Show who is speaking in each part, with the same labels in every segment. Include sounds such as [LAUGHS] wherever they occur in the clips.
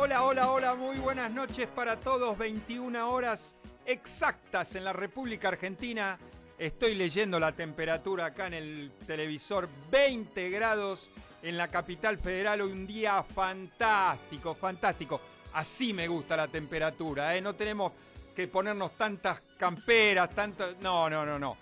Speaker 1: Hola, hola, hola, muy buenas noches para todos. 21 horas exactas en la República Argentina. Estoy leyendo la temperatura acá en el televisor. 20 grados en la capital federal. Hoy un día fantástico, fantástico. Así me gusta la temperatura, ¿eh? No tenemos que ponernos tantas camperas, tantas... No, no, no, no.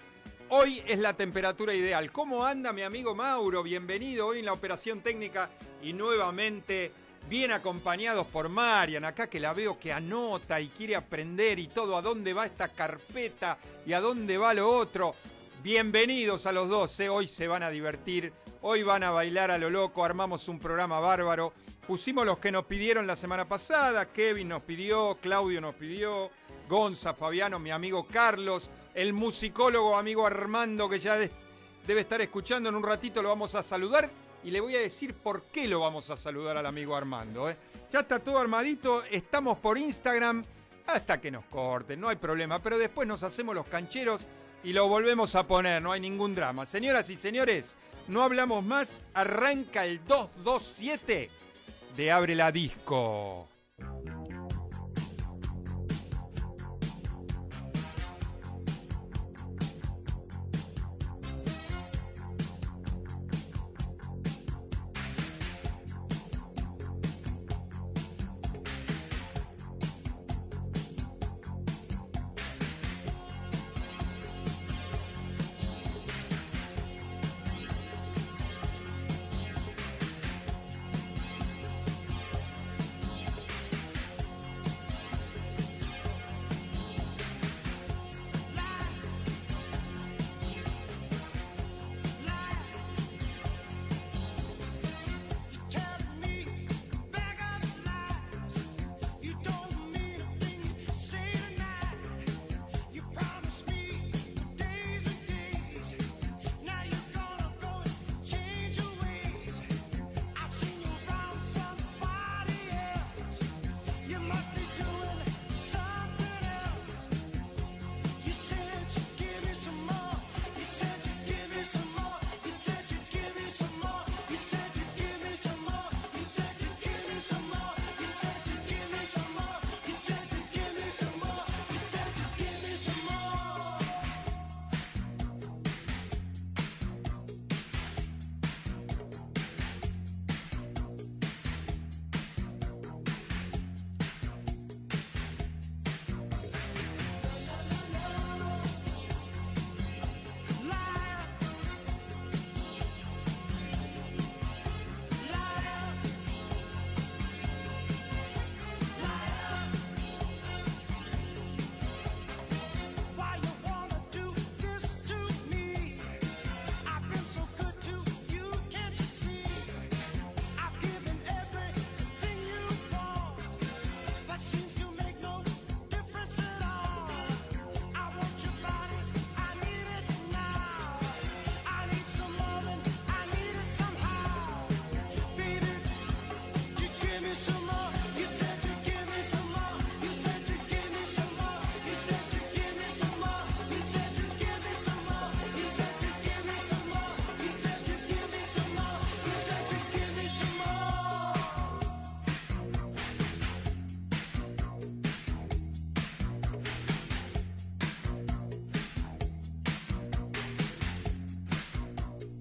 Speaker 1: Hoy es la temperatura ideal. ¿Cómo anda mi amigo Mauro? Bienvenido hoy en la operación técnica y nuevamente bien acompañados por Marian, acá que la veo que anota y quiere aprender y todo, a dónde va esta carpeta y a dónde va lo otro. Bienvenidos a los dos, ¿eh? hoy se van a divertir, hoy van a bailar a lo loco, armamos un programa bárbaro. Pusimos los que nos pidieron la semana pasada, Kevin nos pidió, Claudio nos pidió, Gonza, Fabiano, mi amigo Carlos, el musicólogo amigo Armando que ya debe estar escuchando en un ratito, lo vamos a saludar y le voy a decir por qué lo vamos a saludar al amigo Armando. ¿eh? Ya está todo armadito, estamos por Instagram hasta que nos corten, no hay problema, pero después nos hacemos los cancheros y lo volvemos a poner, no hay ningún drama. Señoras y señores, no hablamos más, arranca el 227 de Abre la Disco.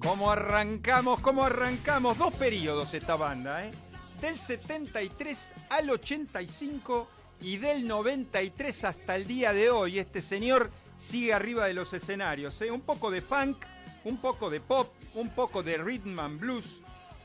Speaker 1: ¿Cómo arrancamos? ¿Cómo arrancamos? Dos periodos esta banda, ¿eh? Del 73 al 85 y del 93 hasta el día de hoy. Este señor sigue arriba de los escenarios, ¿eh? Un poco de funk, un poco de pop, un poco de rhythm and blues.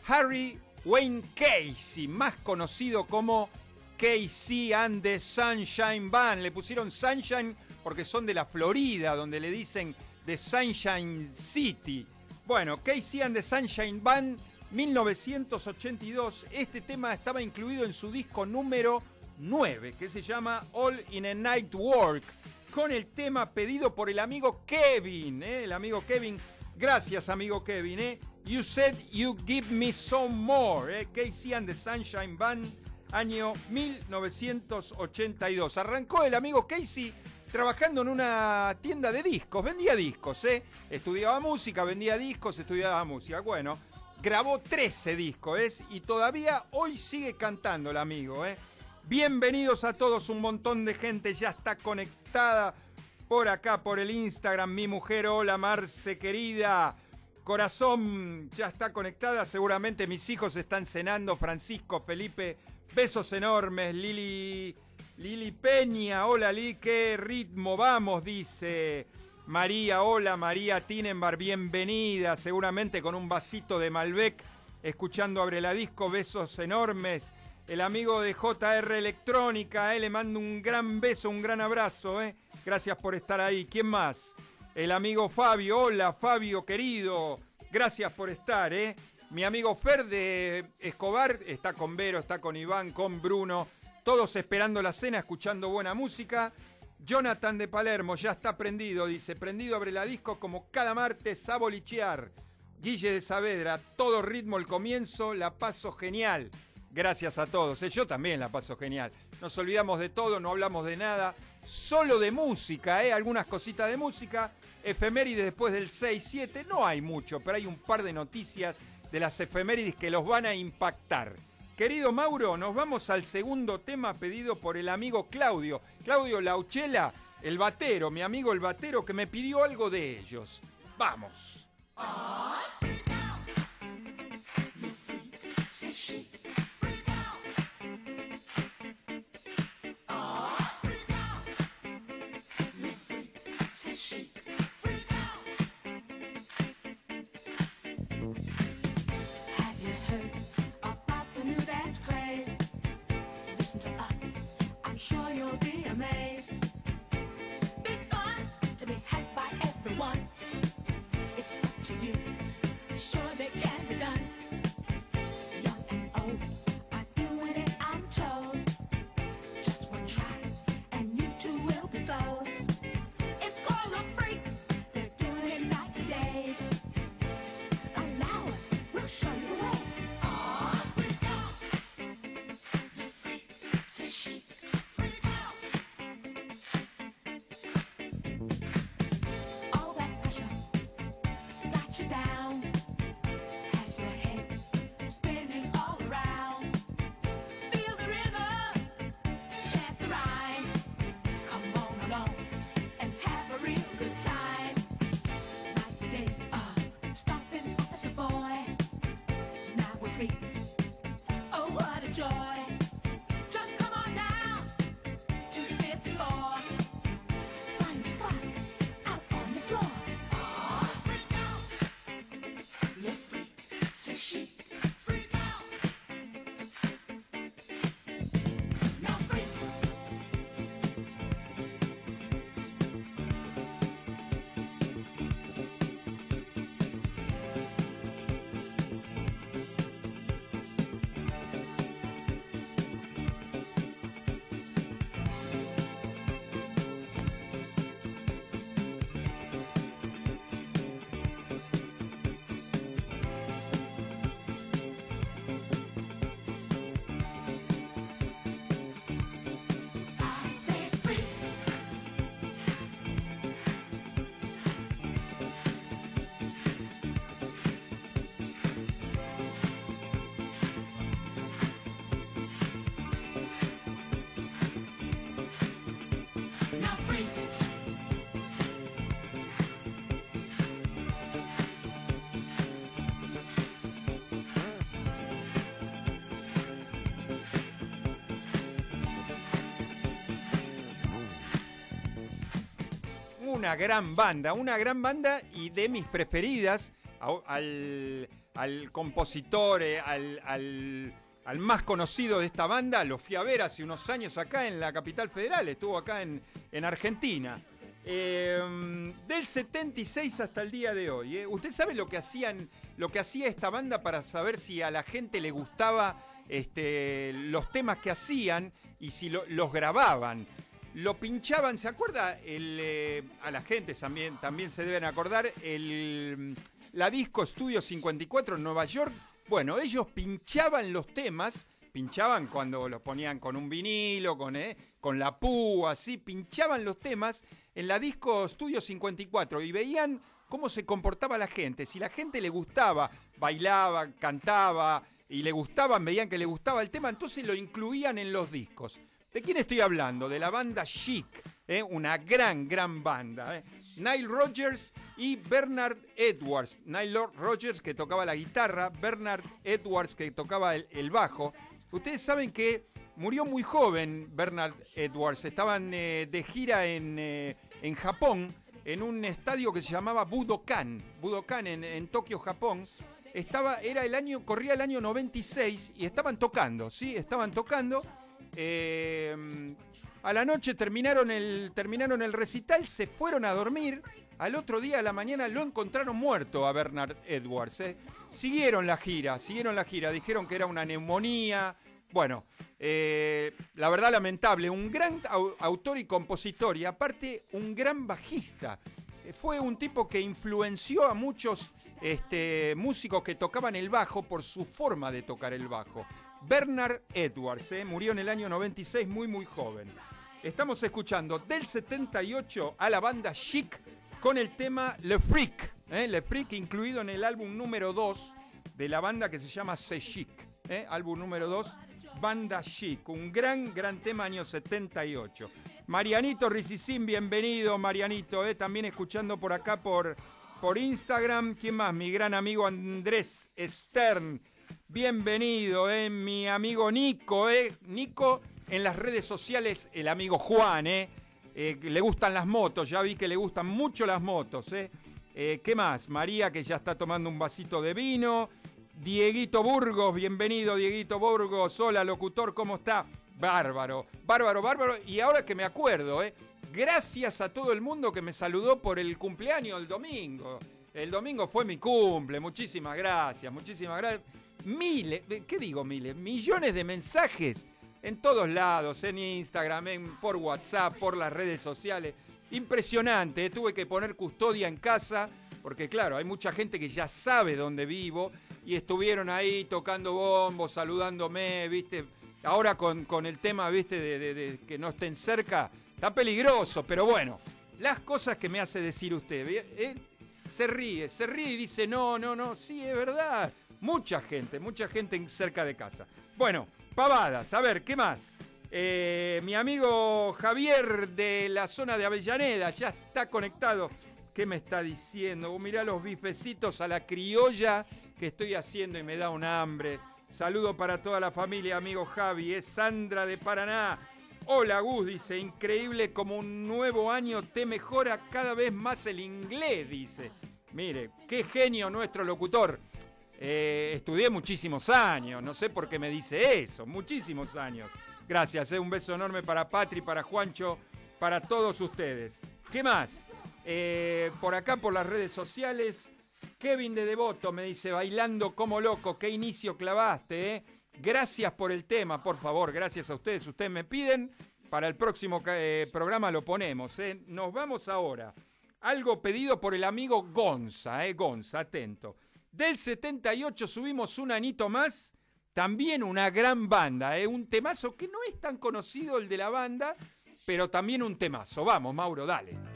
Speaker 1: Harry Wayne Casey, más conocido como Casey and the Sunshine Band. Le pusieron Sunshine porque son de la Florida, donde le dicen The Sunshine City. Bueno, Casey and the Sunshine Band, 1982. Este tema estaba incluido en su disco número 9, que se llama All in a Night Work, con el tema pedido por el amigo Kevin, ¿eh? el amigo Kevin. Gracias, amigo Kevin. ¿eh? You Said You Give Me Some More, eh, Casey and the Sunshine Band, año 1982. Arrancó el amigo Casey trabajando en una tienda de discos, vendía discos, ¿eh? Estudiaba música, vendía discos, estudiaba música. Bueno, grabó 13 discos, ¿eh? Y todavía hoy sigue cantando el amigo, ¿eh? Bienvenidos a todos, un montón de gente ya está conectada por acá, por el Instagram. Mi mujer, hola Marce querida. Corazón ya está conectada, seguramente mis hijos están cenando. Francisco, Felipe, besos enormes. Lili Lili Peña, hola Lili, qué ritmo vamos, dice. María, hola María Tinenbar, bienvenida, seguramente con un vasito de Malbec, escuchando Abre la Disco, besos enormes. El amigo de JR Electrónica, eh, le mando un gran beso, un gran abrazo, eh. gracias por estar ahí. ¿Quién más? El amigo Fabio, hola Fabio querido, gracias por estar. Eh. Mi amigo Fer de Escobar está con Vero, está con Iván, con Bruno todos esperando la cena, escuchando buena música. Jonathan de Palermo ya está prendido, dice, prendido abre la disco como cada martes a bolichear. Guille de Saavedra, todo ritmo el comienzo, la paso genial. Gracias a todos, ¿eh? yo también la paso genial. Nos olvidamos de todo, no hablamos de nada, solo de música, ¿eh? algunas cositas de música. Efemérides después del 6-7, no hay mucho, pero hay un par de noticias de las efemérides que los van a impactar. Querido Mauro, nos vamos al segundo tema pedido por el amigo Claudio. Claudio Lauchela, el batero, mi amigo el batero, que me pidió algo de ellos. Vamos. Una gran banda, una gran banda y de mis preferidas, al, compositor, eh, al, más conocido de esta banda, lo fui a ver hace unos años acá en la capital federal, estuvo acá en, Argentina. Em, del 76 hasta el día de hoy. Eh. ¿Usted sabe lo que hacían, lo que hacía esta banda para saber si a la gente le gustaba este, los temas que hacían y si los grababan? Lo pinchaban, ¿se acuerda? El, eh, a la gente también, también se deben acordar, el, la Disco Studio 54 en Nueva York. Bueno, ellos pinchaban los temas, pinchaban cuando los ponían con un vinilo, con, eh, con la púa, así, pinchaban los temas en la Disco Studio 54 y veían cómo se comportaba la gente. Si la gente le gustaba, bailaba, cantaba y le gustaban, veían que le gustaba el tema, entonces lo incluían en los discos. ¿De quién estoy hablando? De la banda Chic, ¿eh? una gran, gran banda. ¿eh? Nile Rogers y Bernard Edwards. Nile Rogers que tocaba la guitarra, Bernard Edwards que tocaba el, bajo. Ustedes saben que murió muy joven Bernard Edwards. Estaban eh, de gira en, en, Japón, en un estadio que se llamaba Budokan. Budokan en, en Tokio, Japón. Estaba, era el año, corría el año 96 y estaban tocando, ¿sí? Estaban tocando eh, a la noche terminaron el, terminaron el recital, se fueron a dormir. Al otro día a la mañana lo encontraron muerto a Bernard Edwards. ¿eh? Siguieron la gira, siguieron la gira. Dijeron que era una neumonía. Bueno, eh, la verdad lamentable. Un gran autor y compositor y aparte un gran bajista. Fue un tipo que influenció a muchos este, músicos que tocaban el bajo por su forma de tocar el bajo. Bernard Edwards, ¿eh? murió en el año 96, muy muy joven. Estamos escuchando del 78 a la banda Chic con el tema Le Freak, ¿eh? Le Freak incluido en el álbum número 2 de la banda que se llama Se Chic, ¿eh? álbum número 2, Banda Chic, un gran, gran tema año 78. Marianito Ricicín, bienvenido Marianito, también escuchando por acá por, por Instagram. ¿Quién más? Mi gran amigo Andrés Stern Bienvenido, eh, mi amigo Nico, eh. Nico en las redes sociales, el amigo Juan, eh. eh le gustan las motos, ya vi que le gustan mucho las motos, eh. eh. ¿Qué más? María que ya está tomando un vasito de vino. Dieguito Burgos, bienvenido Dieguito Burgos. Hola, locutor, ¿cómo está? Bárbaro, bárbaro, bárbaro. Y ahora que me acuerdo, ¿eh? gracias a todo el mundo que me saludó por el cumpleaños el domingo. El domingo fue mi cumple, muchísimas gracias, muchísimas gracias miles, ¿qué digo miles? Millones de mensajes en todos lados, en Instagram, por WhatsApp, por las redes sociales. Impresionante, ¿eh? tuve que poner custodia en casa, porque claro, hay mucha gente que ya sabe dónde vivo y estuvieron ahí tocando bombos, saludándome, ¿viste? Ahora con, con el tema, ¿viste? De, que no estén cerca, está peligroso, pero bueno, las cosas que me hace decir usted, ¿eh? se ríe, se ríe y dice, no, no, no, sí, es verdad. Mucha gente, mucha gente cerca de casa. Bueno, pavadas, a ver, ¿qué más? Eh, mi amigo Javier de la zona de Avellaneda ya está conectado. ¿Qué me está diciendo? Uh, mirá los bifecitos a la criolla que estoy haciendo y me da un hambre. Saludo para toda la familia, amigo Javi. Es Sandra de Paraná. Hola Gus, dice, increíble como un nuevo año te mejora cada vez más el inglés, dice. Mire, qué genio nuestro locutor. Eh, estudié muchísimos años, no sé por qué me dice eso, muchísimos años. Gracias, eh, un beso enorme para Patri, para Juancho, para todos ustedes. ¿Qué más? Eh, por acá, por las redes sociales, Kevin de Devoto me dice, bailando como loco, qué inicio clavaste, ¿eh? Gracias por el tema, por favor, gracias a ustedes. Ustedes me piden, para el próximo programa lo ponemos. Nos vamos ahora. Algo pedido por el amigo Gonza, ¿eh? Gonza, atento. Del 78 subimos un anito más, también una gran banda, ¿eh? un temazo que no es tan conocido el de la banda, pero también un temazo. Vamos, Mauro, dale.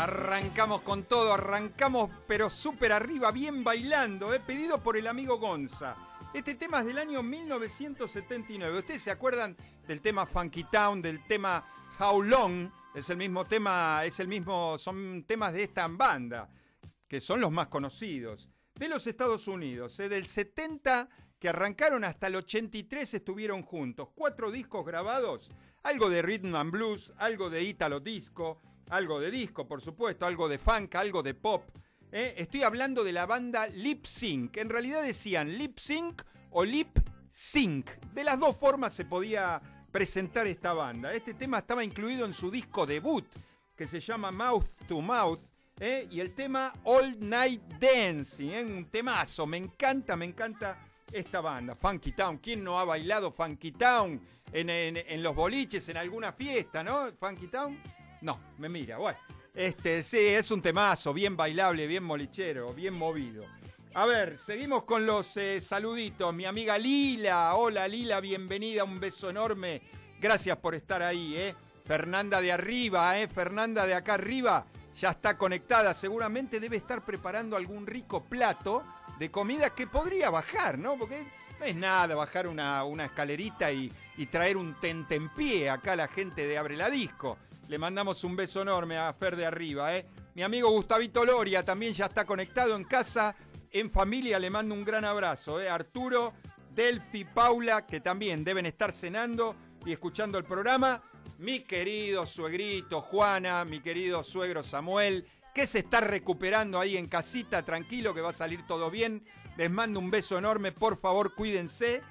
Speaker 1: Arrancamos con todo, arrancamos pero súper arriba, bien bailando, ¿eh? pedido por el amigo Gonza. Este tema es del año 1979. ¿Ustedes se acuerdan del tema Funky Town, del tema How Long? Es el mismo tema, es el mismo, son temas de esta banda, que son los más conocidos. De los Estados Unidos, ¿eh? del 70 que arrancaron hasta el 83 estuvieron juntos. Cuatro discos grabados, algo de rhythm and blues, algo de italo disco, algo de disco, por supuesto, algo de funk, algo de pop. ¿eh? Estoy hablando de la banda Lip Sync. En realidad decían Lip Sync o Lip Sync. De las dos formas se podía presentar esta banda. Este tema estaba incluido en su disco debut, que se llama Mouth to Mouth. ¿eh? Y el tema All Night Dancing, ¿eh? un temazo. Me encanta, me encanta esta banda, Funky Town. ¿Quién no ha bailado Funky Town en, en los boliches, en alguna fiesta, no? Funky Town. No, me mira, bueno. Este, sí, es un temazo, bien bailable, bien molichero, bien movido. A ver, seguimos con los eh, saluditos. Mi amiga Lila, hola Lila, bienvenida, un beso enorme. Gracias por estar ahí, ¿eh? Fernanda de arriba, ¿eh? Fernanda de acá arriba, ya está conectada. Seguramente debe estar preparando algún rico plato de comida que podría bajar, ¿no? Porque no es nada bajar una, escalerita y, y traer un tentempié acá a la gente de Abre la Disco. Le mandamos un beso enorme a Fer de arriba, ¿eh? Mi amigo Gustavito Loria también ya está conectado en casa, en familia, le mando un gran abrazo, ¿eh? Arturo, Delphi, Paula, que también deben estar cenando y escuchando el programa. Mi querido suegrito Juana, mi querido suegro Samuel, que se está recuperando ahí en casita, tranquilo, que va a salir todo bien. Les mando un beso enorme, por favor, cuídense.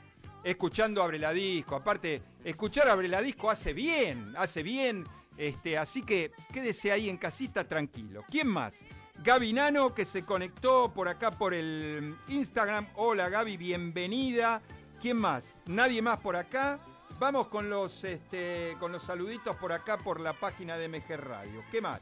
Speaker 1: Escuchando Abre la Disco. Aparte, escuchar Abre la Disco hace bien, hace bien este, así que quédese ahí en casita tranquilo. ¿Quién más? Gaby Nano, que se conectó por acá por el Instagram. Hola Gaby, bienvenida. ¿Quién más? Nadie más por acá. Vamos con los, este, con los saluditos por acá por la página de MG Radio. ¿Qué más?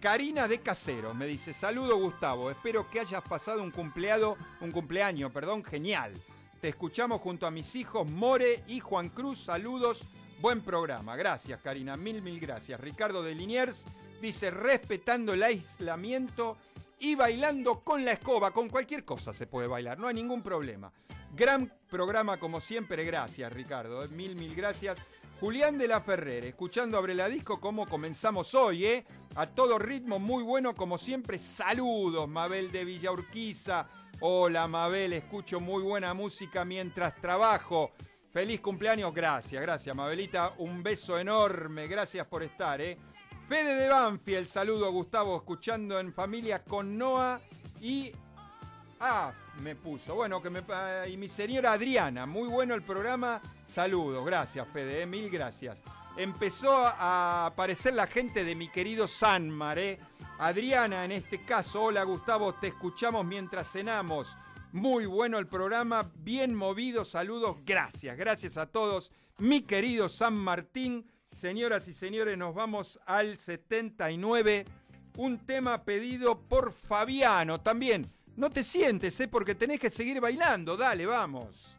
Speaker 1: Karina de Casero me dice, saludo Gustavo, espero que hayas pasado un cumpleado, un cumpleaños, perdón, genial. Te escuchamos junto a mis hijos More y Juan Cruz, saludos Buen programa, gracias Karina, mil, mil gracias. Ricardo de Liniers dice, respetando el aislamiento y bailando con la escoba, con cualquier cosa se puede bailar, no hay ningún problema. Gran programa como siempre, gracias Ricardo, mil, mil gracias. Julián de la Ferrer, escuchando Abre la Disco como comenzamos hoy, ¿eh? A todo ritmo, muy bueno como siempre. Saludos, Mabel de Villa Urquiza. Hola Mabel, escucho muy buena música mientras trabajo. Feliz cumpleaños, gracias, gracias, Mabelita. Un beso enorme, gracias por estar, ¿eh? Fede de Banfield, saludo Gustavo, escuchando en familia con Noah y. Ah, me puso. Bueno, que me. Y mi señora Adriana, muy bueno el programa. Saludos, gracias, Fede, ¿eh? mil gracias. Empezó a aparecer la gente de mi querido Sanmar, ¿eh? Adriana, en este caso, hola Gustavo, te escuchamos mientras cenamos. Muy bueno el programa, bien movido, saludos, gracias, gracias a todos. Mi querido San Martín, señoras y señores, nos vamos al 79, un tema pedido por Fabiano también. No te sientes, ¿eh? porque tenés que seguir bailando, dale, vamos.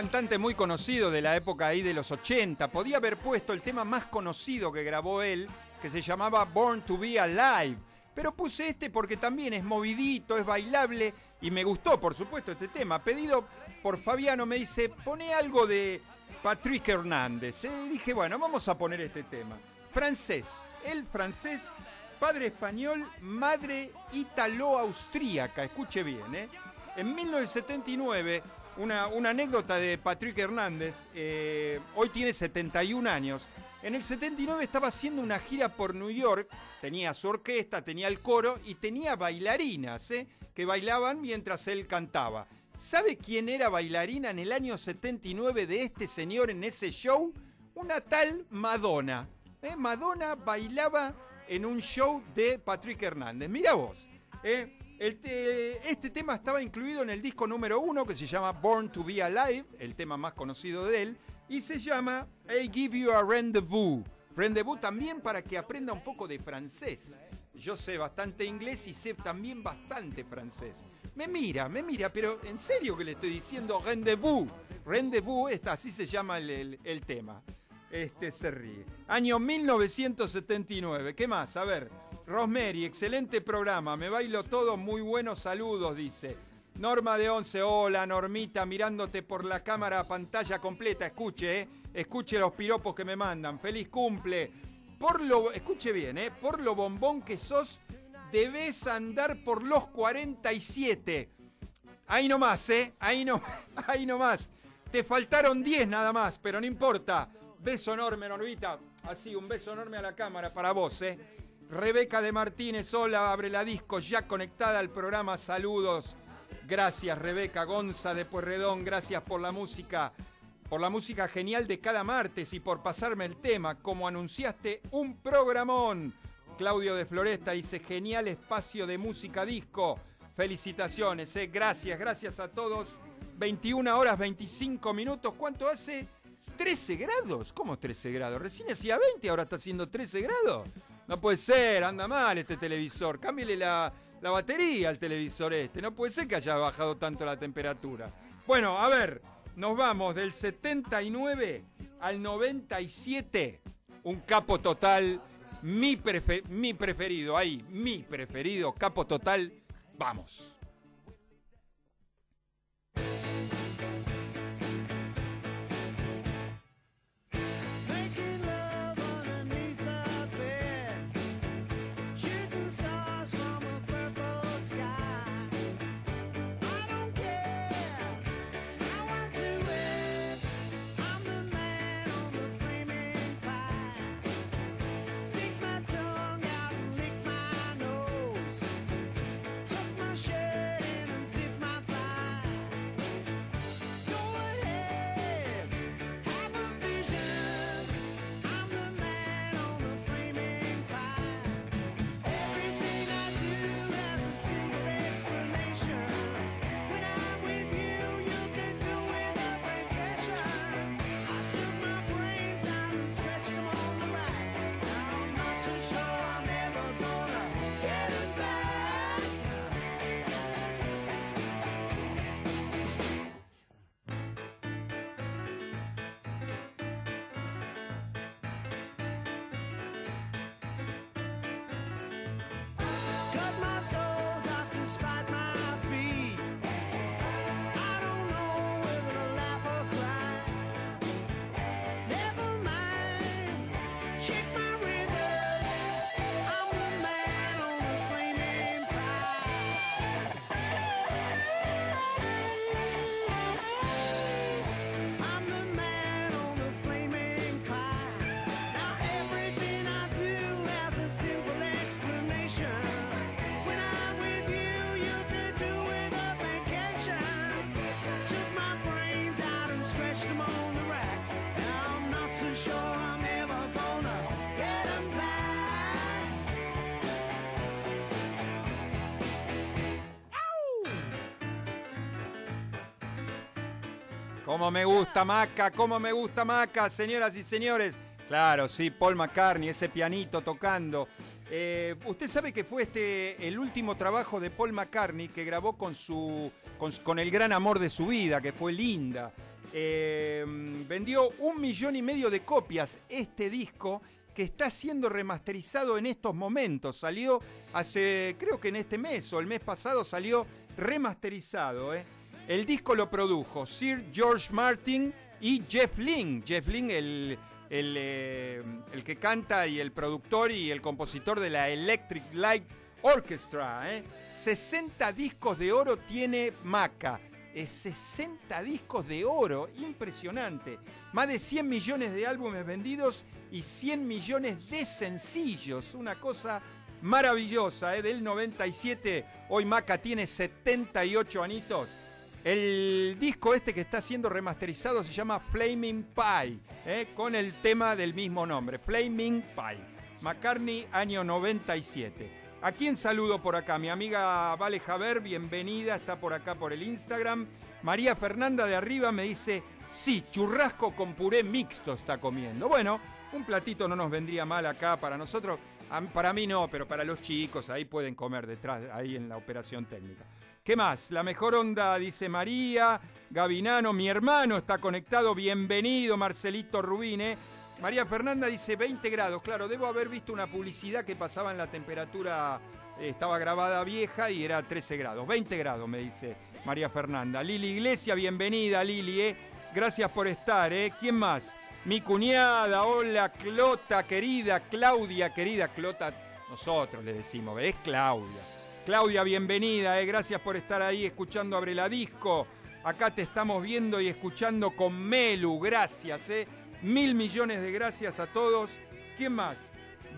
Speaker 1: Cantante muy conocido de la época ahí de los 80. Podía haber puesto el tema más conocido que grabó él, que se llamaba Born to Be Alive. Pero puse este porque también es movidito, es bailable y me gustó, por supuesto, este tema. Pedido por Fabiano, me dice, pone algo de Patrick Hernández. Y dije, bueno, vamos a poner este tema. Francés, el francés, padre español, madre italo-austríaca. Escuche bien, ¿eh? En 1979 una, anécdota de Patrick Hernández, eh, hoy tiene 71 años. En el 79 estaba haciendo una gira por New York, tenía su orquesta, tenía el coro y tenía bailarinas eh, que bailaban mientras él cantaba. ¿Sabe quién era bailarina en el año 79 de este señor en ese show? Una tal Madonna. Eh, Madonna bailaba en un show de Patrick Hernández. Mira vos. Este tema estaba incluido en el disco número uno que se llama Born to Be Alive, el tema más conocido de él, y se llama I Give You a Rendezvous. Rendezvous también para que aprenda un poco de francés. Yo sé bastante inglés y sé también bastante francés. Me mira, me mira, pero en serio que le estoy diciendo rendezvous. Rendezvous, esta, así se llama el, el tema. Este se ríe. Año 1979. ¿Qué más? A ver. Rosemary, excelente programa. Me bailo todo, muy buenos saludos, dice. Norma de Once, hola Normita, mirándote por la cámara pantalla completa. Escuche, eh. Escuche los piropos que me mandan. Feliz cumple. Por lo, escuche bien, ¿eh? Por lo bombón que sos, debes andar por los 47. Ahí nomás, ¿eh? Ahí, no, [LAUGHS] ahí nomás. Te faltaron 10 nada más, pero no importa. Beso enorme, Normita. Así, un beso enorme a la cámara para vos, ¿eh? Rebeca de Martínez, hola, abre la disco, ya conectada al programa, saludos. Gracias Rebeca Gonza de Puerredón, gracias por la música, por la música genial de cada martes y por pasarme el tema, como anunciaste, un programón. Claudio de Floresta dice, genial espacio de música disco. Felicitaciones, eh. gracias, gracias a todos. 21 horas 25 minutos, ¿cuánto hace? 13 grados, ¿cómo 13 grados? Recién hacía 20, ahora está haciendo 13 grados. No puede ser, anda mal este televisor. Cámbiale la, la batería al televisor este. No puede ser que haya bajado tanto la temperatura. Bueno, a ver, nos vamos del 79 al 97. Un capo total, mi, mi preferido, ahí, mi preferido, capo total. Vamos. Como me gusta Maca, como me gusta Maca, señoras y señores. Claro, sí, Paul McCartney, ese pianito tocando. Eh, usted sabe que fue este el último trabajo de Paul McCartney que grabó con su con, el gran amor de su vida, que fue Linda. Eh, vendió un millón y medio de copias este disco que está siendo remasterizado en estos momentos. Salió hace, creo que en este mes o el mes pasado salió remasterizado. ¿eh? El disco lo produjo Sir George Martin y Jeff Lynne. Jeff Lynne, el, el, eh, el, que canta y el productor y el compositor de la Electric Light Orchestra. 60 ¿eh? discos de oro tiene Maca. 60 discos de oro, impresionante. Más de 100 millones de álbumes vendidos y 100 millones de sencillos. Una cosa maravillosa, ¿eh? del 97. Hoy Maca tiene 78 anitos. El disco este que está siendo remasterizado se llama Flaming Pie, ¿eh? con el tema del mismo nombre, Flaming Pie. McCartney, año 97. ¿A quién saludo por acá? Mi amiga Vale Javer, bienvenida, está por acá por el Instagram. María Fernanda de arriba me dice, sí, churrasco con puré mixto está comiendo. Bueno, un platito no nos vendría mal acá para nosotros. Para mí no, pero para los chicos ahí pueden comer detrás, ahí en la operación técnica. ¿Qué más? La mejor onda, dice María. Gavinano, mi hermano está conectado. Bienvenido, Marcelito Rubine. María Fernanda dice 20 grados. Claro, debo haber visto una publicidad que pasaba en la temperatura, estaba grabada vieja y era 13 grados. 20 grados, me dice María Fernanda. Lili Iglesia, bienvenida, Lili. Eh. Gracias por estar. Eh. ¿Quién más? Mi cuñada, hola, Clota, querida, Claudia, querida, Clota, nosotros le decimos, es Claudia. Claudia, bienvenida, eh. gracias por estar ahí escuchando Abre la Disco. Acá te estamos viendo y escuchando con Melu, gracias, eh. Mil millones de gracias a todos. ¿Quién más?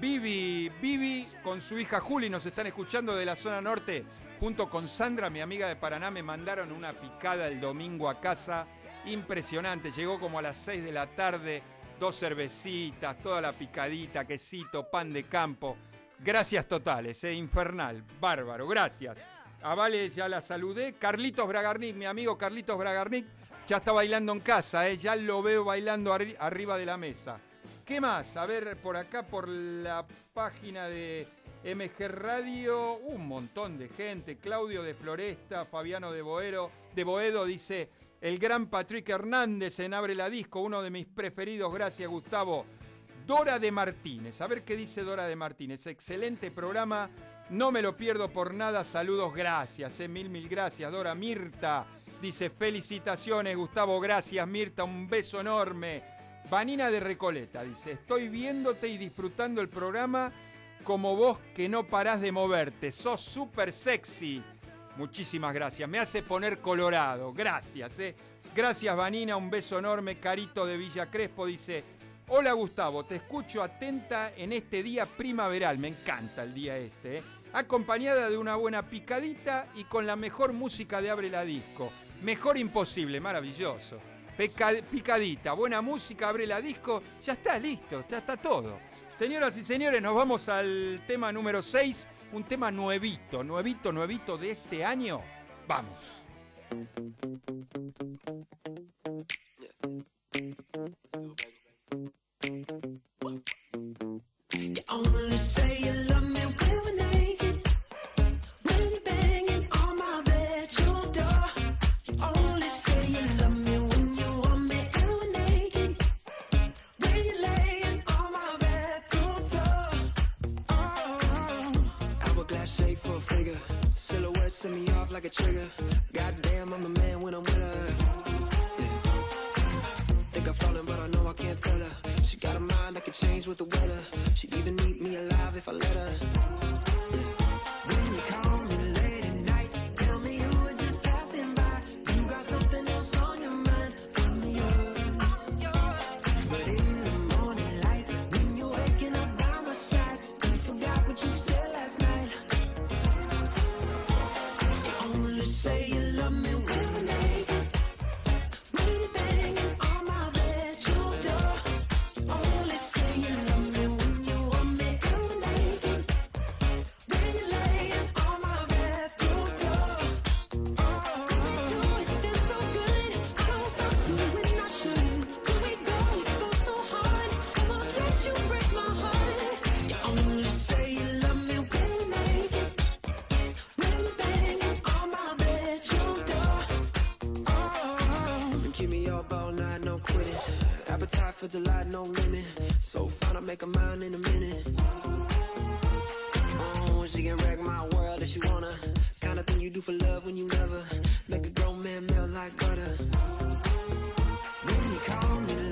Speaker 1: Vivi, Vivi con su hija Juli nos están escuchando de la zona norte. Junto con Sandra, mi amiga de Paraná, me mandaron una picada el domingo a casa impresionante. Llegó como a las 6 de la tarde, dos cervecitas, toda la picadita, quesito, pan de campo. Gracias totales, eh, infernal, bárbaro, gracias. A Vale ya la saludé. Carlitos Bragarnik, mi amigo Carlitos Bragarnik, ya está bailando en casa, eh, ya lo veo bailando arriba de la mesa. ¿Qué más? A ver, por acá, por la página de MG Radio, un montón de gente. Claudio de Floresta, Fabiano de Boero, de Boedo dice, el gran Patrick Hernández en Abre la Disco, uno de mis preferidos, gracias Gustavo. Dora de Martínez, a ver qué dice Dora de Martínez. Excelente programa, no me lo pierdo por nada, saludos, gracias, eh, mil, mil gracias. Dora Mirta dice felicitaciones, Gustavo, gracias Mirta, un beso enorme. Vanina de Recoleta dice, estoy viéndote y disfrutando el programa como vos que no parás de moverte, sos súper sexy. Muchísimas gracias. Me hace poner colorado. Gracias, eh. Gracias, Vanina. Un beso enorme. Carito de Villa Crespo dice: Hola, Gustavo. Te escucho atenta en este día primaveral. Me encanta el día este, eh. Acompañada de una buena picadita y con la mejor música de Abre la Disco. Mejor imposible, maravilloso. picadita, buena música, abre la disco. Ya está listo, ya está todo. Señoras y señores, nos vamos al tema número 6 un tema nuevito, nuevito, nuevito de este año. Vamos.
Speaker 2: Appetite for delight, no limit. So fine, I'll make a mind in a minute. Oh, she can wreck my world if she wanna. Kind of thing you do for love when you never make a grown man melt like butter. When you call me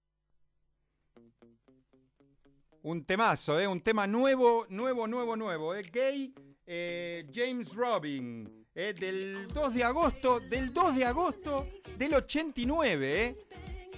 Speaker 1: Un temazo, ¿eh? Un tema nuevo, nuevo, nuevo, nuevo, ¿eh? Gay eh, James Robin, ¿eh? Del 2 de agosto, del 2 de agosto del 89, ¿eh?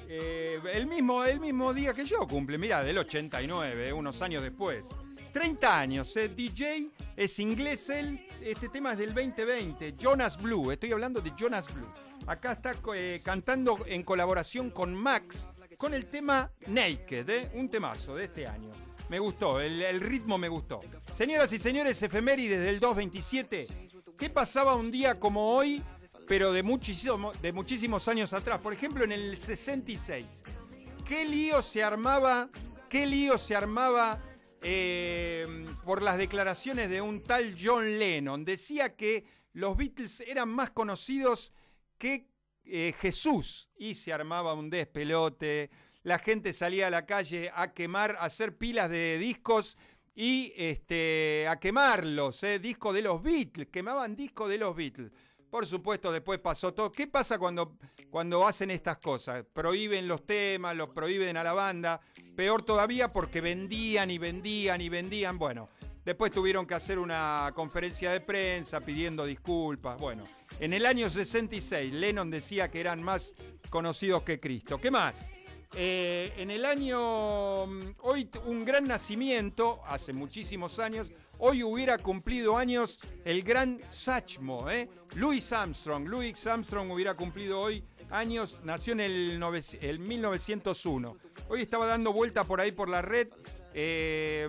Speaker 1: Eh, el, mismo, el mismo día que yo cumple, mirá, del 89, ¿eh? unos años después. 30 años, ¿eh? DJ, es inglés él, este tema es del 2020, Jonas Blue, estoy hablando de Jonas Blue. Acá está cantando en colaboración con Max, con el tema Naked, ¿eh? un temazo de este año. Me gustó, el, ritmo me gustó. Señoras y señores, efemérides del 227. ¿Qué pasaba un día como hoy, pero de, muchísimo, de muchísimos años atrás? Por ejemplo, en el 66. ¿Qué lío se armaba? ¿Qué lío se armaba eh, por las declaraciones de un tal John Lennon? Decía que los Beatles eran más conocidos que eh, Jesús y se armaba un despelote. La gente salía a la calle a quemar, a hacer pilas de discos y este, a quemarlos, eh, discos de los Beatles, quemaban discos de los Beatles. Por supuesto, después pasó todo. ¿Qué pasa cuando, cuando hacen estas cosas? Prohíben los temas, los prohíben a la banda. Peor todavía porque vendían y vendían y vendían. Bueno, después tuvieron que hacer una conferencia de prensa pidiendo disculpas. Bueno, en el año 66 Lennon decía que eran más conocidos que Cristo. ¿Qué más? Eh, en el año, mm, hoy un gran nacimiento, hace muchísimos años, hoy hubiera cumplido años el gran Satchmo, ¿eh? Louis Armstrong. Louis Armstrong hubiera cumplido hoy años, nació en el, nove- el 1901. Hoy estaba dando vuelta por ahí por la red. eh,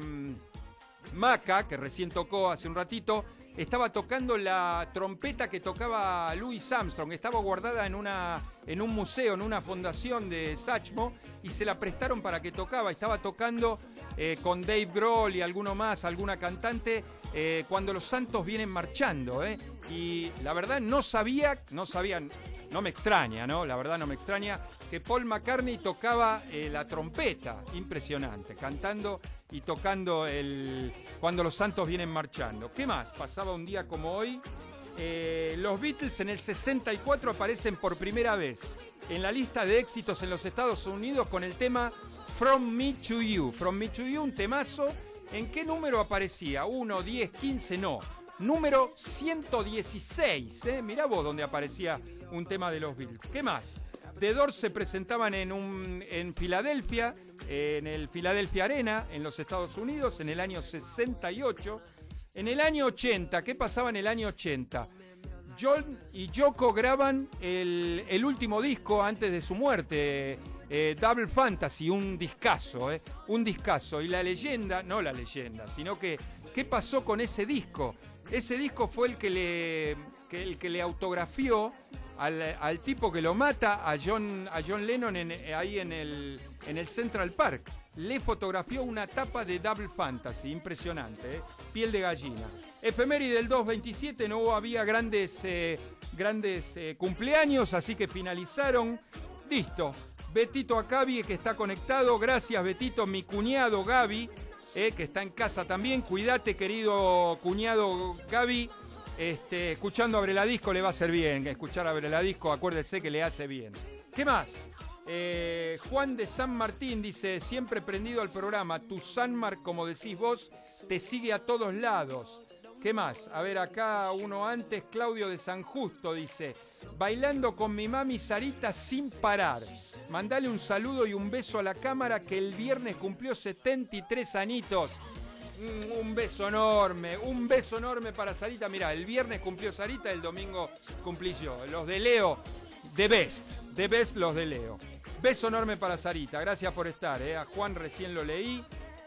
Speaker 1: Maca, que recién tocó hace un ratito, estaba tocando la trompeta que tocaba Louis Armstrong. Estaba guardada en, una, en un museo, en una fundación de Satchmo, y se la prestaron para que tocaba. Estaba tocando eh, con Dave Grohl y alguno más, alguna cantante, eh, cuando los Santos vienen marchando. ¿eh? Y la verdad no sabía, no sabían, no me extraña, ¿no? La verdad no me extraña que Paul McCartney tocaba eh, la trompeta, impresionante, cantando y tocando el cuando los Santos vienen marchando. ¿Qué más? Pasaba un día como hoy. eh, los Beatles en el 64 aparecen por primera vez en la lista de éxitos en los Estados Unidos con el tema From Me to You. From Me to You, un temazo. ¿En qué número aparecía? 1, 10, 15, no. Número 116. ¿eh? Mirá vos dónde aparecía un tema de los Beatles. ¿Qué más? The Doors se presentaban en, un, en Filadelfia, en el Philadelphia Arena, en los Estados Unidos, en el año 68. En el año 80, ¿qué pasaba en el año 80? John y Yoko graban el, el último disco antes de su muerte, eh, Double Fantasy, un discazo, eh, un discazo. Y la leyenda, no la leyenda, sino que, ¿qué pasó con ese disco? Ese disco fue el que le, que, el que le autografió al, tipo que lo mata, a John, a John Lennon, en- ahí en el, en el Central Park. Le fotografió una tapa de Double Fantasy, impresionante, ¿eh? piel de gallina. Efeméride del 227, no había grandes, eh, grandes eh, cumpleaños, así que finalizaron. Listo. Betito Acabi, que está conectado. Gracias, Betito. Mi cuñado Gaby, que está en casa también. Cuídate, querido cuñado Gaby. Este, escuchando Abre la Disco le va a hacer bien. Escuchar Abre la Disco, acuérdese que le hace bien. ¿Qué más? Eh, Juan de San Martín dice, siempre prendido al programa, tu Sanmar, como decís vos, te sigue a todos lados. ¿Qué más? A ver, acá uno antes, Claudio de San Justo dice, bailando con mi mami Sarita sin parar. Mandale un saludo y un beso a la cámara que el viernes cumplió 73 anitos. Mm, Un beso enorme, un beso enorme para Sarita. Mirá, el viernes cumplió Sarita, el domingo cumplí yo. Los de Leo, The Best, The Best los de Leo. Beso enorme para Sarita, gracias por estar. eh. A Juan recién lo leí.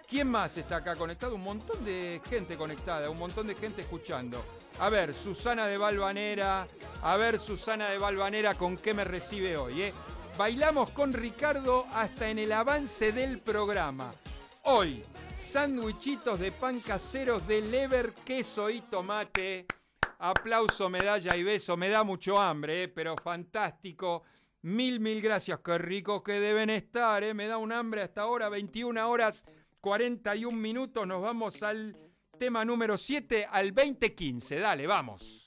Speaker 1: ¿Quién más está acá conectado? Un montón de gente conectada, un montón de gente escuchando. A ver, Susana de Valvanera, a ver Susana de Valvanera con qué me recibe hoy. eh. Bailamos con Ricardo hasta en el avance del programa. Hoy, sándwichitos de pan caseros de lever, queso y tomate. Aplauso, medalla y beso. Me da mucho hambre, eh, pero fantástico. Mil, mil gracias. Qué ricos que deben estar. eh. Me da un hambre hasta ahora. 21 horas 41 minutos. Nos vamos al tema número 7, al 2015. Dale, vamos.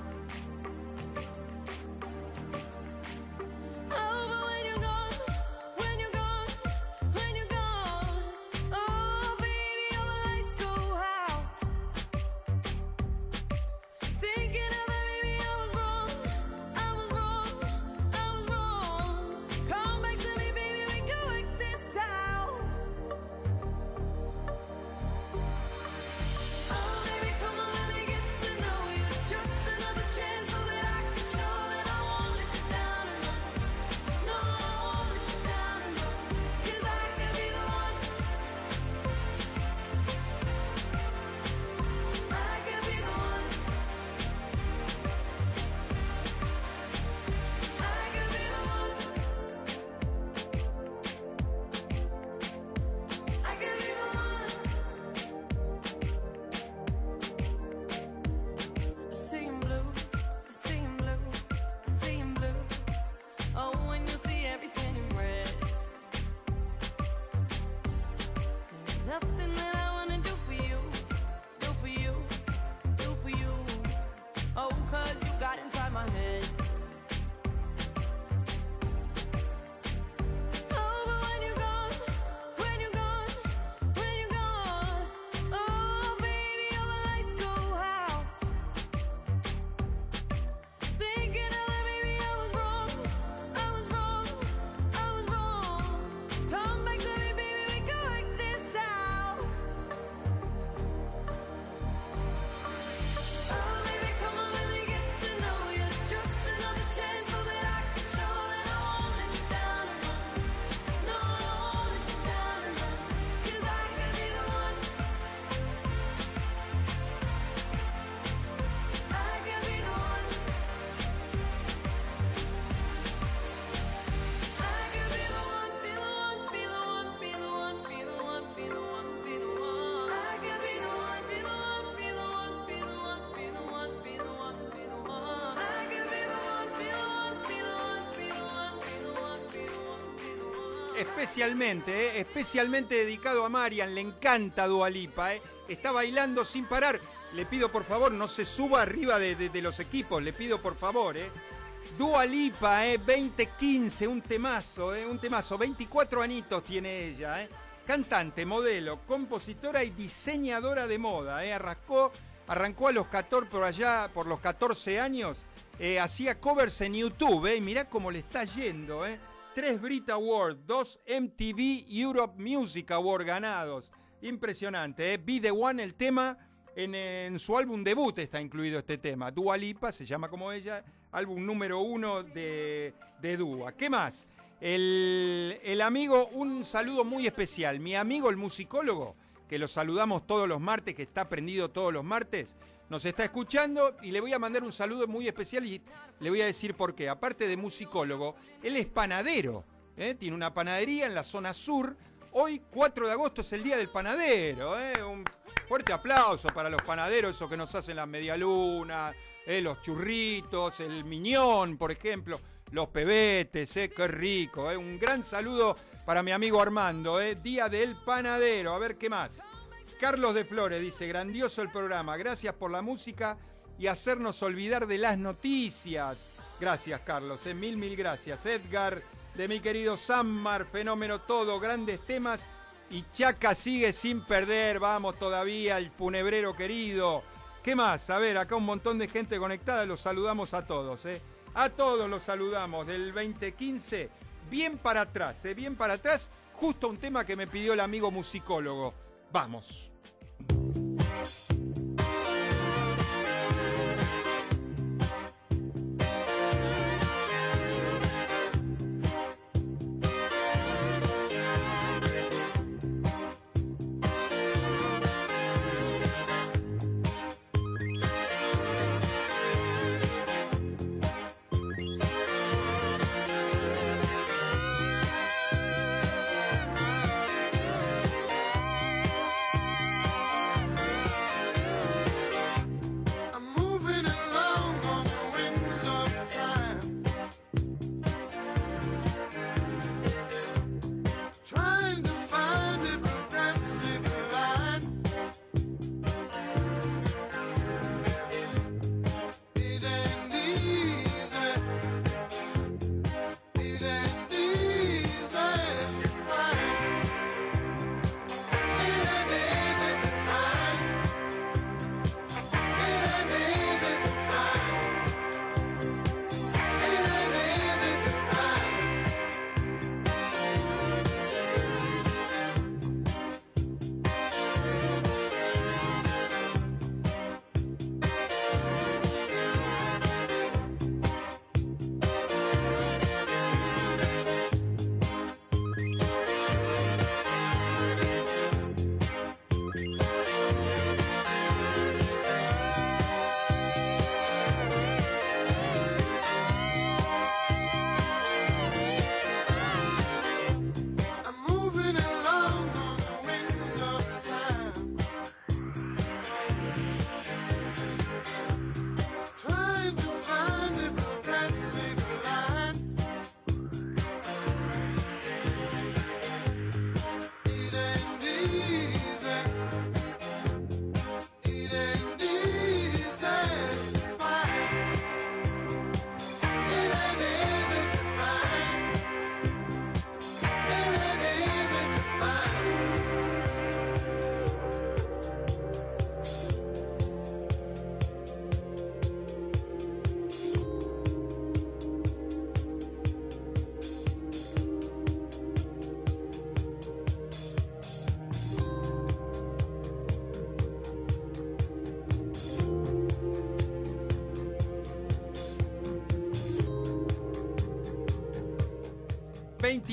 Speaker 1: Especialmente, eh, especialmente dedicado a Marian, le encanta Dualipa, eh. está bailando sin parar. Le pido por favor, no se suba arriba de, de- los equipos, le pido por favor, eh. Dua Lipa, eh, 2015, un temazo, eh, un temazo, 24 anitos tiene ella, eh. Cantante, modelo, compositora y diseñadora de moda, eh. Arrancó, arrancó a los 14, por allá, por los 14 años, eh, hacía covers en YouTube, eh. mirá cómo le está yendo, eh. Tres Brit Awards, dos MTV Europe Music Award ganados. Impresionante, ¿eh? Be the One, el tema, en, en su álbum debut está incluido este tema. Dua Lipa, se llama como ella, álbum número uno de, de Dua. ¿Qué más? El, el amigo, un saludo muy especial. Mi amigo, el musicólogo, que lo saludamos todos los martes, que está prendido todos los martes, nos está escuchando y le voy a mandar un saludo muy especial y le voy a decir por qué. Aparte de musicólogo, él es panadero. ¿eh? Tiene una panadería en la zona sur. Hoy, 4 de agosto, es el Día del Panadero. ¿eh? Un fuerte aplauso para los panaderos, esos que nos hacen las medialunas, ¿eh? los churritos, el miñón, por ejemplo, los pebetes, ¿eh? qué rico. Un gran saludo para mi amigo Armando. Día del Panadero. A ver qué más. Carlos de Flores dice, grandioso el programa, gracias por la música y hacernos olvidar de las noticias. Gracias, Carlos, eh, mil, mil gracias. Edgar, de mi querido Sammar, fenómeno todo, grandes temas. Y Chaca sigue sin perder, vamos todavía, el funebrero querido. ¿Qué más? A ver, acá un montón de gente conectada, los saludamos a todos, ¿eh? A todos los saludamos del 2015, bien para atrás, ¿eh? Bien para atrás, justo un tema que me pidió el amigo musicólogo. Vamos.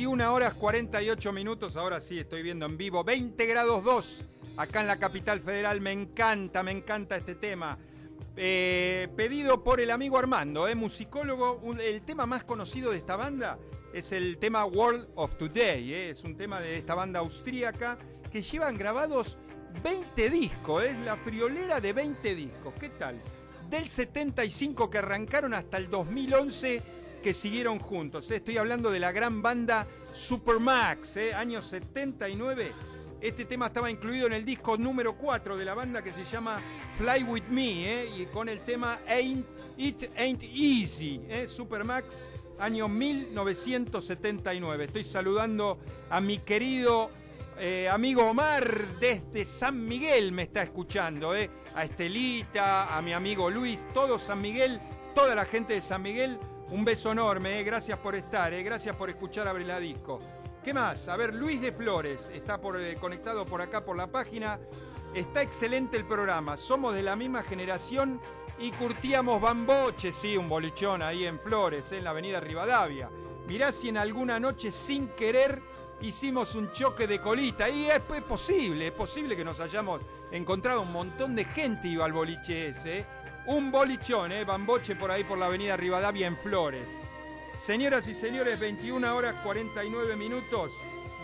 Speaker 1: 21 horas 48 minutos, ahora sí estoy viendo en vivo, 20 grados 2, acá en la capital federal, me encanta, me encanta este tema. Eh, pedido por el amigo Armando, eh, musicólogo, el tema más conocido de esta banda es el tema World of Today, eh, es un tema de esta banda austríaca que llevan grabados 20 discos, es la friolera de 20 discos, ¿qué tal? Del 75 que arrancaron hasta el 2011 que siguieron juntos. Estoy hablando de la gran banda Supermax, ¿eh? año 79. Este tema estaba incluido en el disco número 4 de la banda que se llama Fly With Me, ¿eh? y con el tema Ain't, It Ain't Easy. ¿eh? Supermax, año 1979. Estoy saludando a mi querido eh, amigo Omar desde San Miguel, me está escuchando. A Estelita, a mi amigo Luis, todo San Miguel, toda la gente de San Miguel. Un beso enorme, ¿eh? gracias por estar, ¿eh? gracias por escuchar Abre la Disco. ¿Qué más? A ver, Luis de Flores está por, eh, conectado por acá por la página. Está excelente el programa. Somos de la misma generación y curtíamos bamboche, sí, un bolichón ahí en Flores, en la avenida Rivadavia. Mirá si en alguna noche sin querer hicimos un choque de colita. Y es, posible, es posible que nos hayamos encontrado un montón de gente iba al boliche ese. Un bolichón, ¿eh? Bamboche por ahí por la avenida Rivadavia en Flores. Señoras y señores, 21 horas 49 minutos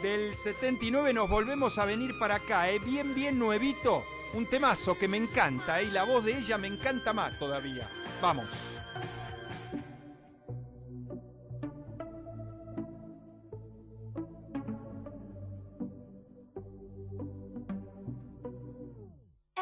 Speaker 1: del 79 nos volvemos a venir para acá, ¿eh? bien, bien nuevito. Un temazo que me encanta ¿eh? y la voz de ella me encanta más todavía. Vamos.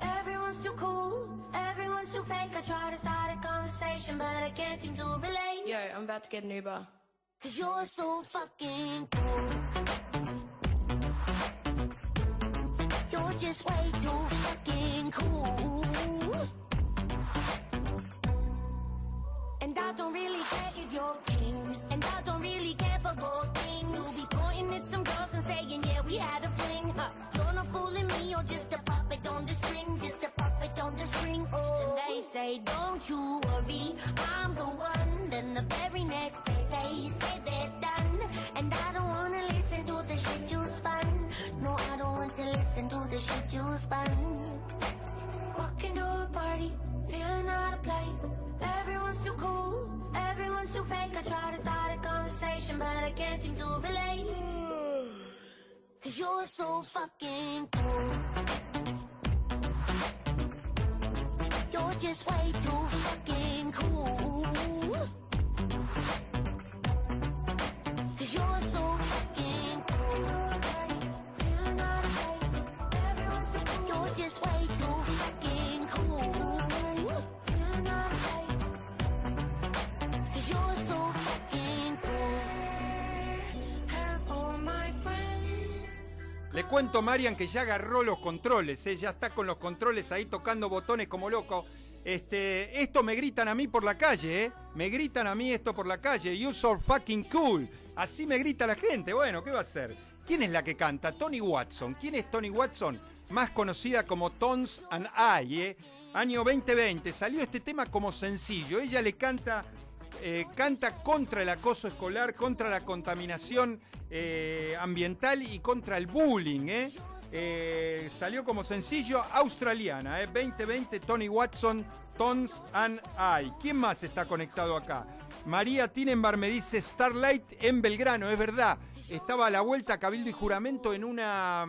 Speaker 3: Everyone's too cool, everyone's too fake. I try to start a conversation, but I can't seem to relate.
Speaker 4: Yo, I'm about to get an Uber.
Speaker 3: Cause you're so fucking cool. You're just way too fucking cool. And I don't really care if you're king. And I don't really care for gold things. You'll be pointing at some girls and saying, yeah, we had a fling. Huh. You're not fooling me, you're just a on the string. Just a puppet on the string. Oh, and they say, don't you worry, I'm the one. Then the very next day they say they're done. And I don't wanna listen to the shit you spun. No, I don't want to listen to the shit you spun. Walking to a party, feeling out of place. Everyone's too cool, everyone's too fake. I try to start a conversation, but I can't seem to relate. Cause you're so fucking cool.
Speaker 1: Le cuento, Marian, que ya agarró los controles, ¿eh? ya está con los controles ahí tocando botones como loco. Este, esto me gritan a mí por la calle, ¿eh? Me gritan a mí esto por la calle. You so fucking cool. Así me grita la gente. Bueno, ¿qué va a hacer? ¿Quién es la que canta? Tony Watson. ¿Quién es Tony Watson? Más conocida como Tones and I, ¿eh? Año 2020. Salió este tema como sencillo. Ella le canta eh, canta contra el acoso escolar, contra la contaminación eh, ambiental y contra el bullying. ¿eh? Eh, salió como sencillo australiana, ¿eh? 2020, Tony Watson, Tones and I. ¿Quién más está conectado acá? María Tinenbar me dice Starlight en Belgrano, es verdad. Estaba a la vuelta Cabildo y Juramento en una,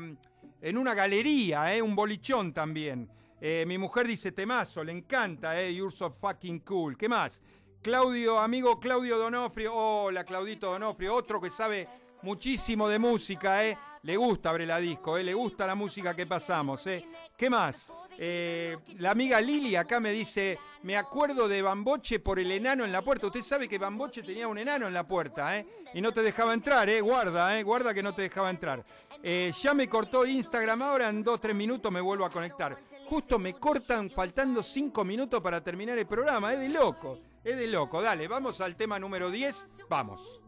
Speaker 1: en una galería, ¿eh? un bolichón también. Eh, mi mujer dice temazo, le encanta, eh, You're so fucking cool. ¿Qué más? Claudio, amigo Claudio Donofrio. Hola, Claudito Donofrio, otro que sabe muchísimo de música, ¿eh? Le gusta Abre la Disco, ¿eh? Le gusta la música que pasamos, ¿eh? ¿Qué más? Eh, la amiga Lili acá me dice, me acuerdo de Bamboche por el enano en la puerta. Usted sabe que Bamboche tenía un enano en la puerta, ¿eh? Y no te dejaba entrar, ¿eh? Guarda, ¿eh? Guarda que no te dejaba entrar. Eh, ya me cortó Instagram, ahora en dos, tres minutos me vuelvo a conectar. Justo me cortan faltando cinco minutos para terminar el programa, es de loco, es de loco. Dale, vamos al tema número 10, vamos.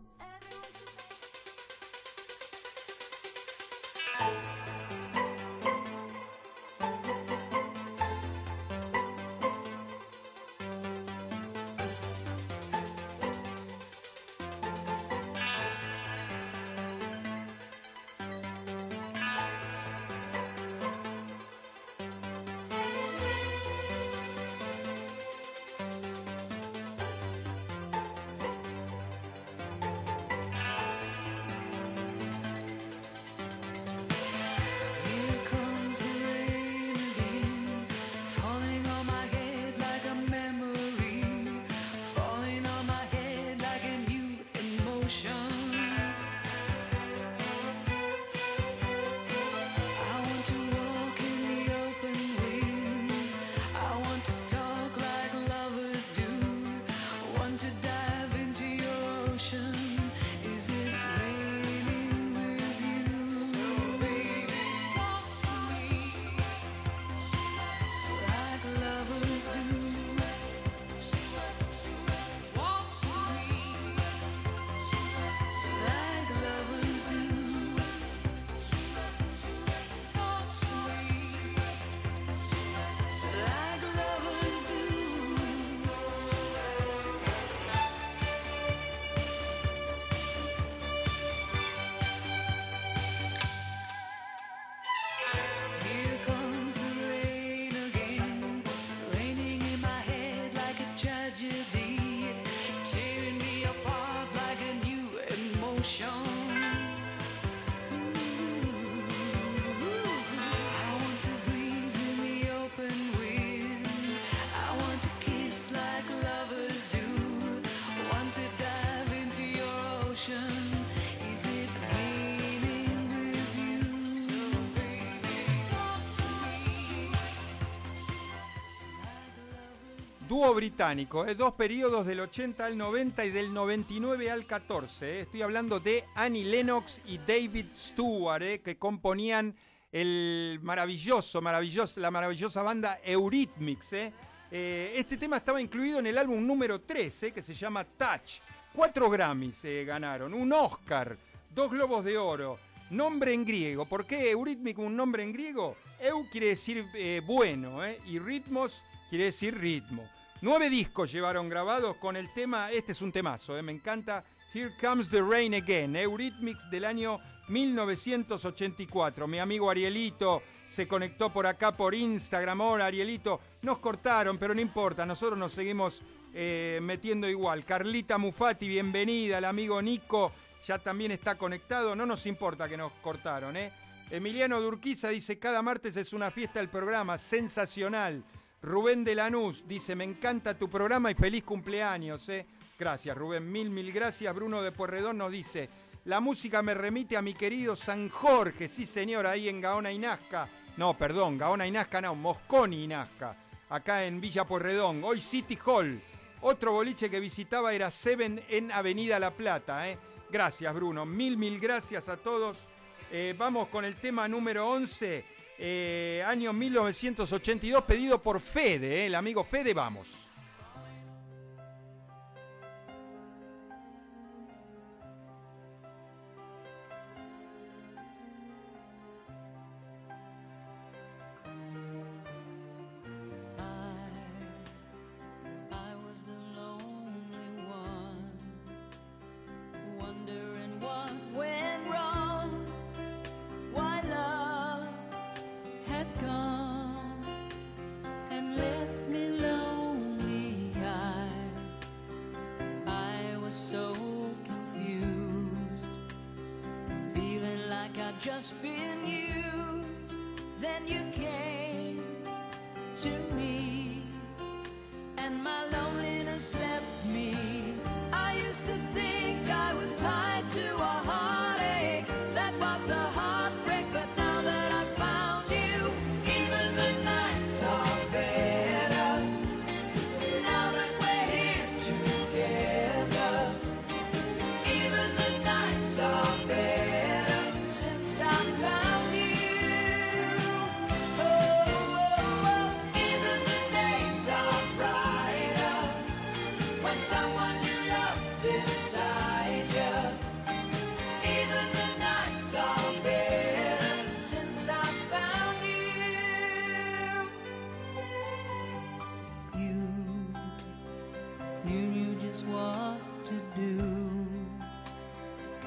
Speaker 1: Dúo británico, ¿eh? dos periodos del 80 al 90 y del 99 al 14. ¿eh? Estoy hablando de Annie Lennox y David Stewart, ¿eh? que componían el maravilloso, maravilloso, la maravillosa banda Eurythmics. ¿eh? Este tema estaba incluido en el álbum número 3, ¿eh? que se llama Touch. Cuatro Grammys ganaron, un Oscar, dos Globos de Oro, nombre en griego. ¿Por qué Eurythmic un nombre en griego? Eu quiere decir bueno y ritmos quiere decir ritmo. Nueve discos llevaron grabados con el tema, este es un temazo, ¿eh? me encanta, Here Comes the Rain Again, Eurythmics del año 1984. Mi amigo Arielito se conectó por acá por Instagram. Hola Arielito, nos cortaron, pero no importa, nosotros nos seguimos eh, metiendo igual. Carlita Mufati, bienvenida. El amigo Nico ya también está conectado. No nos importa que nos cortaron, ¿eh? Emiliano Durquiza dice, cada martes es una fiesta el programa, sensacional. Rubén de Lanús dice, me encanta tu programa y feliz cumpleaños, ¿eh? Gracias Rubén, mil, mil gracias. Bruno de Puerredón nos dice, la música me remite a mi querido San Jorge, sí señor, ahí en Gaona y. No, perdón, Gaona y no, Mosconi y Nazca, acá en Villa Puerredón. Hoy City Hall. Otro boliche que visitaba era Seven en Avenida La Plata. ¿eh? Gracias, Bruno. Mil, mil gracias a todos. Eh, vamos con el tema número 11, eh, año 1982, pedido por Fede, ¿eh? el amigo Fede, vamos.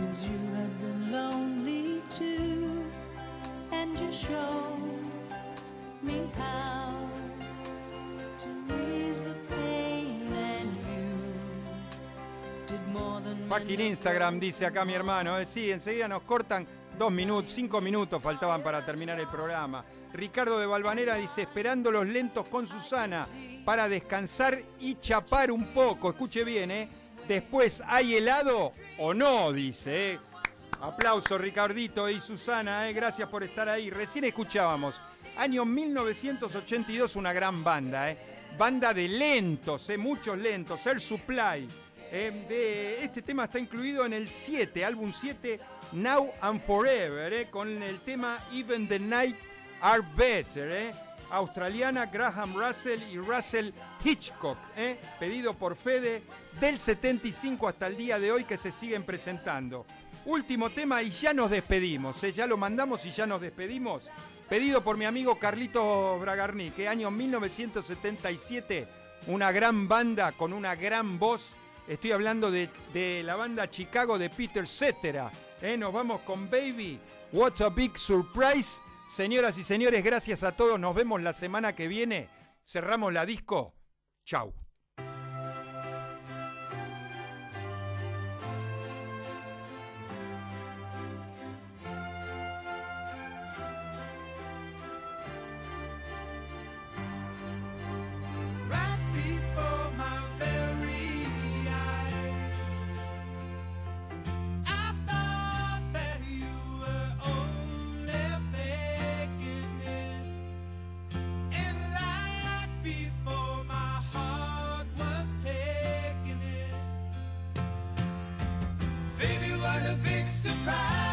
Speaker 4: Cause you have been lonely too. And you showed me how to ease the pain and you did more than
Speaker 1: Fucking Instagram, dice acá mi hermano. Eh, sí, enseguida nos cortan dos minutos, cinco minutos faltaban para terminar el programa. Ricardo de Valvanera dice, esperando los lentos con Susana para descansar y chapar un poco. Escuche bien, ¿eh? Después, ¿hay helado o no? Dice, ¿eh? Aplauso, Ricardito y Susana, ¿eh? Gracias por estar ahí. Recién escuchábamos, año 1982, una gran banda, ¿eh? Banda de lentos, ¿eh? Muchos lentos. Air Supply. Eh, este tema está incluido en el 7, álbum 7, Now and Forever, con el tema Even the Night Are Better. Eh. Australiana Graham Russell y Russell Hitchcock, eh, pedido por Fede del 75 hasta el día de hoy que se siguen presentando. Último tema y ya nos despedimos, eh, ya lo mandamos y ya nos despedimos. Pedido por mi amigo Carlitos Bragarni, que año 1977, una gran banda con una gran voz. Estoy hablando de, de la banda Chicago de Peter Cetera. ¿eh? Nos vamos con Baby. What a Big Surprise. Señoras y señores, gracias a todos. Nos vemos la semana que viene. Cerramos la disco. Chau.
Speaker 5: what a big surprise.